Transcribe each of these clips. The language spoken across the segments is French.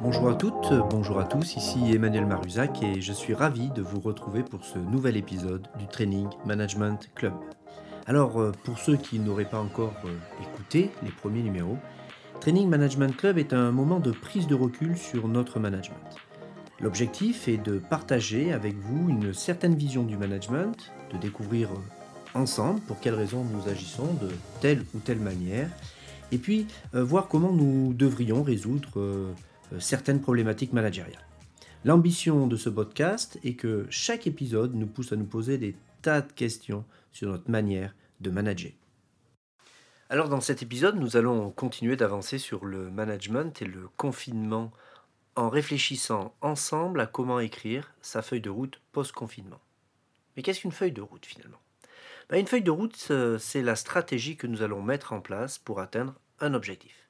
Bonjour à toutes, bonjour à tous, ici Emmanuel Maruzac et je suis ravi de vous retrouver pour ce nouvel épisode du Training Management Club. Alors, euh, pour ceux qui n'auraient pas encore euh, écouté les premiers numéros, Training Management Club est un moment de prise de recul sur notre management. L'objectif est de partager avec vous une certaine vision du management, de découvrir ensemble pour quelles raisons nous agissons de telle ou telle manière, et puis voir comment nous devrions résoudre certaines problématiques managériales. L'ambition de ce podcast est que chaque épisode nous pousse à nous poser des tas de questions sur notre manière de manager. Alors dans cet épisode, nous allons continuer d'avancer sur le management et le confinement en réfléchissant ensemble à comment écrire sa feuille de route post-confinement. Mais qu'est-ce qu'une feuille de route finalement? Une feuille de route, c'est la stratégie que nous allons mettre en place pour atteindre un objectif.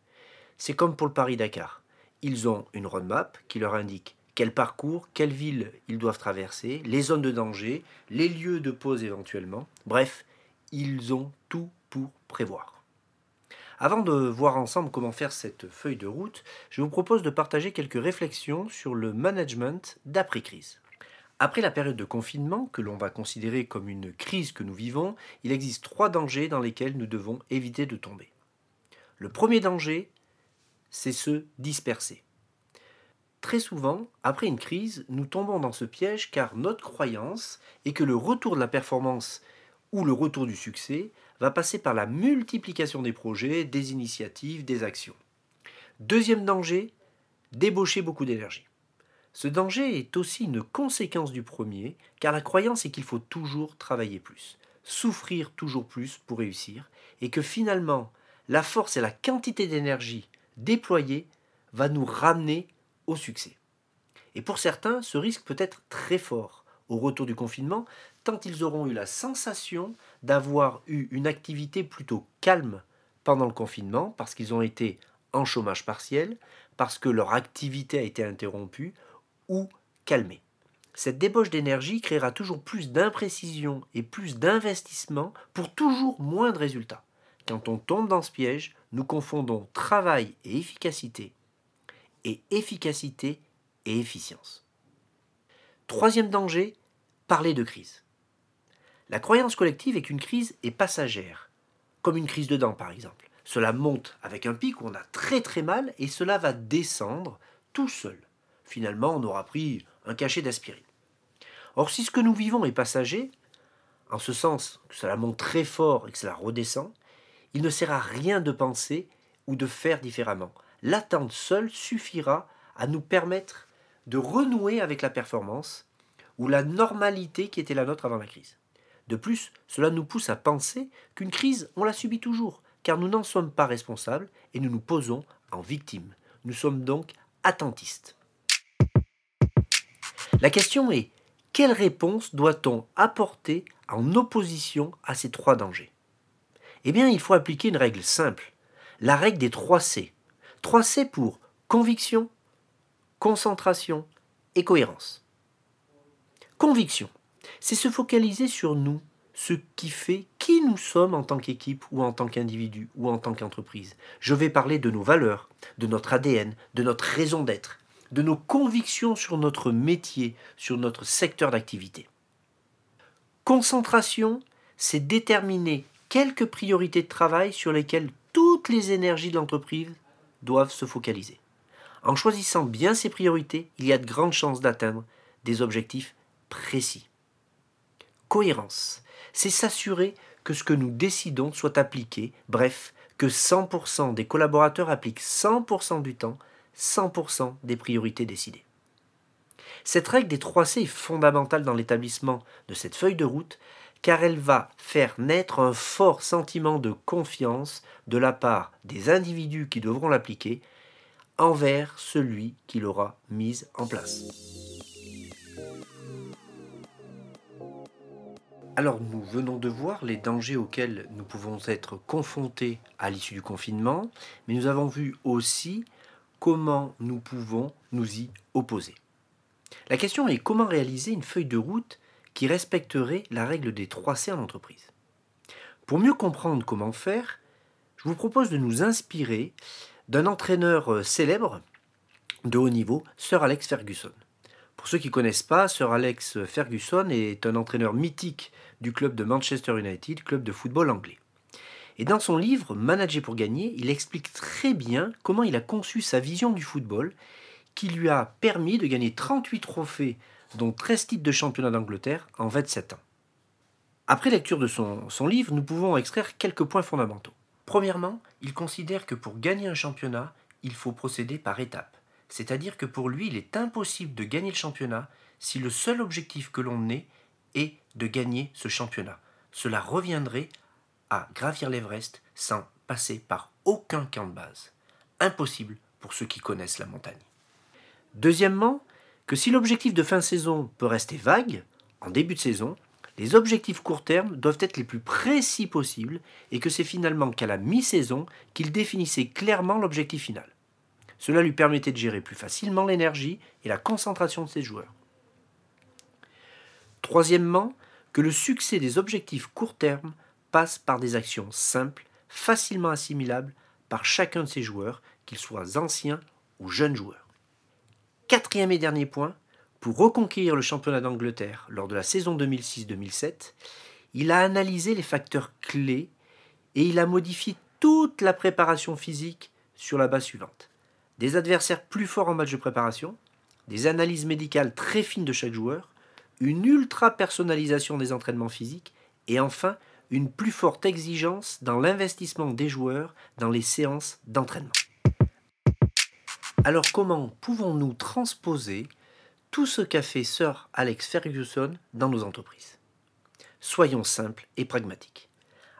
C'est comme pour le Paris-Dakar. Ils ont une roadmap qui leur indique quel parcours, quelles villes ils doivent traverser, les zones de danger, les lieux de pause éventuellement. Bref, ils ont tout pour prévoir. Avant de voir ensemble comment faire cette feuille de route, je vous propose de partager quelques réflexions sur le management d'après-crise. Après la période de confinement, que l'on va considérer comme une crise que nous vivons, il existe trois dangers dans lesquels nous devons éviter de tomber. Le premier danger, c'est se disperser. Très souvent, après une crise, nous tombons dans ce piège car notre croyance est que le retour de la performance ou le retour du succès va passer par la multiplication des projets, des initiatives, des actions. Deuxième danger, débaucher beaucoup d'énergie. Ce danger est aussi une conséquence du premier, car la croyance est qu'il faut toujours travailler plus, souffrir toujours plus pour réussir, et que finalement, la force et la quantité d'énergie déployée va nous ramener au succès. Et pour certains, ce risque peut être très fort au retour du confinement, tant ils auront eu la sensation d'avoir eu une activité plutôt calme pendant le confinement, parce qu'ils ont été en chômage partiel, parce que leur activité a été interrompue ou calmée. Cette débauche d'énergie créera toujours plus d'imprécision et plus d'investissement pour toujours moins de résultats. Quand on tombe dans ce piège, nous confondons travail et efficacité et efficacité et efficience. Troisième danger, parler de crise. La croyance collective est qu'une crise est passagère, comme une crise de dents par exemple. Cela monte avec un pic où on a très très mal et cela va descendre tout seul. Finalement, on aura pris un cachet d'aspirine. Or, si ce que nous vivons est passager, en ce sens que cela monte très fort et que cela redescend, il ne sert à rien de penser ou de faire différemment l'attente seule suffira à nous permettre de renouer avec la performance ou la normalité qui était la nôtre avant la crise. De plus, cela nous pousse à penser qu'une crise, on la subit toujours, car nous n'en sommes pas responsables et nous nous posons en victime. Nous sommes donc attentistes. La question est, quelle réponse doit-on apporter en opposition à ces trois dangers? Eh bien, il faut appliquer une règle simple, la règle des trois C. 3C pour conviction, concentration et cohérence. Conviction, c'est se focaliser sur nous, ce qui fait qui nous sommes en tant qu'équipe ou en tant qu'individu ou en tant qu'entreprise. Je vais parler de nos valeurs, de notre ADN, de notre raison d'être, de nos convictions sur notre métier, sur notre secteur d'activité. Concentration, c'est déterminer quelques priorités de travail sur lesquelles toutes les énergies de l'entreprise doivent se focaliser. En choisissant bien ses priorités, il y a de grandes chances d'atteindre des objectifs précis. Cohérence, c'est s'assurer que ce que nous décidons soit appliqué, bref, que 100% des collaborateurs appliquent 100% du temps 100% des priorités décidées. Cette règle des 3C est fondamentale dans l'établissement de cette feuille de route car elle va faire naître un fort sentiment de confiance de la part des individus qui devront l'appliquer envers celui qui l'aura mise en place. Alors nous venons de voir les dangers auxquels nous pouvons être confrontés à l'issue du confinement, mais nous avons vu aussi comment nous pouvons nous y opposer. La question est comment réaliser une feuille de route qui respecterait la règle des 3 C en entreprise. Pour mieux comprendre comment faire, je vous propose de nous inspirer d'un entraîneur euh, célèbre de haut niveau, Sir Alex Ferguson. Pour ceux qui ne connaissent pas, Sir Alex Ferguson est un entraîneur mythique du club de Manchester United, club de football anglais. Et dans son livre Manager pour gagner, il explique très bien comment il a conçu sa vision du football qui lui a permis de gagner 38 trophées, dont 13 titres de championnat d'Angleterre en 27 ans. Après lecture de son, son livre, nous pouvons extraire quelques points fondamentaux. Premièrement, il considère que pour gagner un championnat, il faut procéder par étapes. C'est-à-dire que pour lui, il est impossible de gagner le championnat si le seul objectif que l'on ait est de gagner ce championnat. Cela reviendrait à gravir l'Everest sans passer par aucun camp de base. Impossible pour ceux qui connaissent la montagne. Deuxièmement, que si l'objectif de fin saison peut rester vague, en début de saison, les objectifs court terme doivent être les plus précis possibles et que c'est finalement qu'à la mi-saison qu'il définissait clairement l'objectif final. Cela lui permettait de gérer plus facilement l'énergie et la concentration de ses joueurs. Troisièmement, que le succès des objectifs court terme par des actions simples, facilement assimilables par chacun de ses joueurs, qu'ils soient anciens ou jeunes joueurs. Quatrième et dernier point, pour reconquérir le championnat d'Angleterre lors de la saison 2006-2007, il a analysé les facteurs clés et il a modifié toute la préparation physique sur la base suivante des adversaires plus forts en match de préparation, des analyses médicales très fines de chaque joueur, une ultra personnalisation des entraînements physiques et enfin une plus forte exigence dans l'investissement des joueurs dans les séances d'entraînement. Alors comment pouvons-nous transposer tout ce qu'a fait Sir Alex Ferguson dans nos entreprises? Soyons simples et pragmatiques.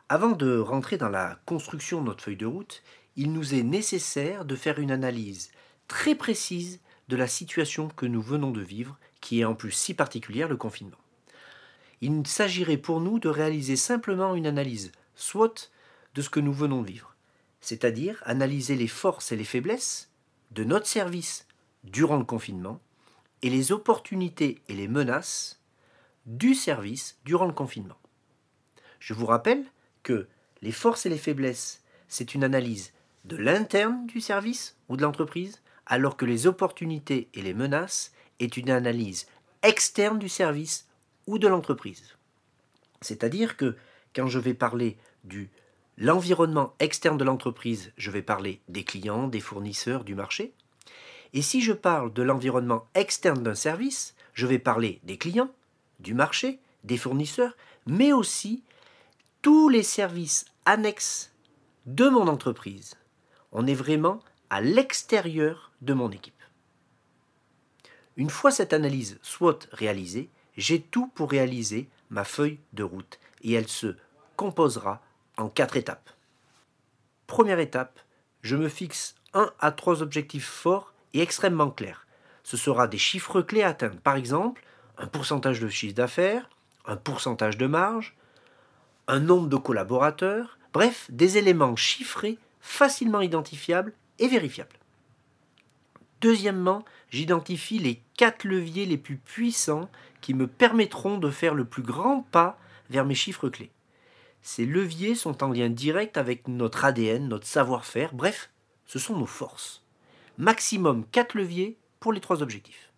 Avant de rentrer dans la construction de notre feuille de route, il nous est nécessaire de faire une analyse très précise de la situation que nous venons de vivre, qui est en plus si particulière, le confinement. Il s'agirait pour nous de réaliser simplement une analyse SWOT de ce que nous venons de vivre, c'est-à-dire analyser les forces et les faiblesses de notre service durant le confinement et les opportunités et les menaces du service durant le confinement. Je vous rappelle que les forces et les faiblesses, c'est une analyse de l'interne du service ou de l'entreprise, alors que les opportunités et les menaces est une analyse externe du service de l'entreprise. C'est-à-dire que quand je vais parler du l'environnement externe de l'entreprise, je vais parler des clients, des fournisseurs, du marché. Et si je parle de l'environnement externe d'un service, je vais parler des clients, du marché, des fournisseurs, mais aussi tous les services annexes de mon entreprise on est vraiment à l'extérieur de mon équipe. Une fois cette analyse SWOT réalisée, j'ai tout pour réaliser ma feuille de route et elle se composera en quatre étapes. Première étape, je me fixe un à trois objectifs forts et extrêmement clairs. Ce sera des chiffres clés à atteindre, par exemple un pourcentage de chiffre d'affaires, un pourcentage de marge, un nombre de collaborateurs, bref, des éléments chiffrés facilement identifiable et vérifiable. Deuxièmement, j'identifie les quatre leviers les plus puissants qui me permettront de faire le plus grand pas vers mes chiffres clés. Ces leviers sont en lien direct avec notre ADN, notre savoir-faire, bref, ce sont nos forces. Maximum quatre leviers pour les trois objectifs.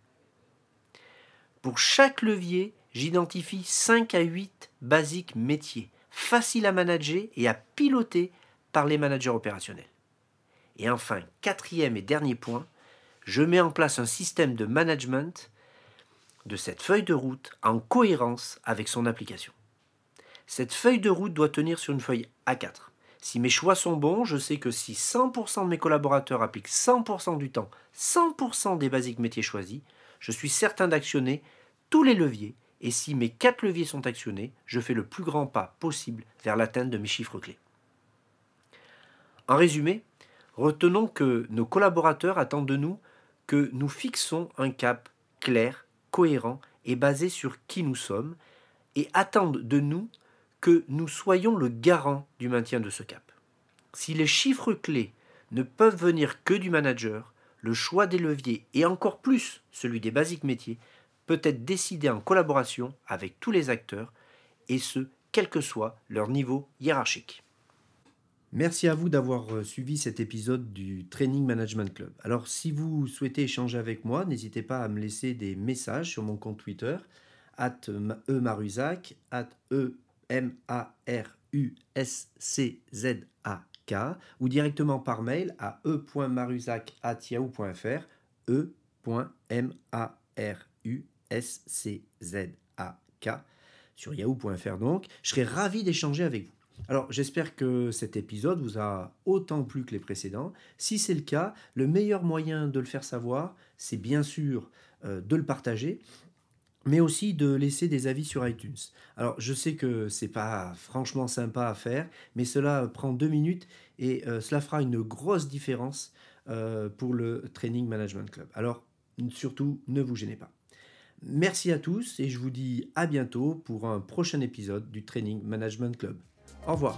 Pour chaque levier, j'identifie 5 à 8 basiques métiers, faciles à manager et à piloter par les managers opérationnels. Et enfin, quatrième et dernier point, je mets en place un système de management de cette feuille de route en cohérence avec son application. Cette feuille de route doit tenir sur une feuille A4. Si mes choix sont bons, je sais que si 100% de mes collaborateurs appliquent 100% du temps 100% des basiques métiers choisis, je suis certain d'actionner tous les leviers et si mes quatre leviers sont actionnés, je fais le plus grand pas possible vers l'atteinte de mes chiffres clés. En résumé, retenons que nos collaborateurs attendent de nous que nous fixons un cap clair, cohérent et basé sur qui nous sommes, et attendent de nous que nous soyons le garant du maintien de ce cap. Si les chiffres clés ne peuvent venir que du manager, le choix des leviers et encore plus celui des basiques métiers peut être décidé en collaboration avec tous les acteurs, et ce, quel que soit leur niveau hiérarchique. Merci à vous d'avoir euh, suivi cet épisode du Training Management Club. Alors si vous souhaitez échanger avec moi, n'hésitez pas à me laisser des messages sur mon compte Twitter, at emaruzac, at e m a r u s c z a k ou directement par mail à e.maruzac.yahoo.fr e.maruszak sur yahoo.fr donc. Je serai ravi d'échanger avec vous. Alors j'espère que cet épisode vous a autant plu que les précédents. Si c'est le cas, le meilleur moyen de le faire savoir, c'est bien sûr euh, de le partager, mais aussi de laisser des avis sur iTunes. Alors je sais que c'est pas franchement sympa à faire, mais cela prend deux minutes et euh, cela fera une grosse différence euh, pour le Training Management Club. Alors surtout, ne vous gênez pas. Merci à tous et je vous dis à bientôt pour un prochain épisode du Training Management Club. Au revoir.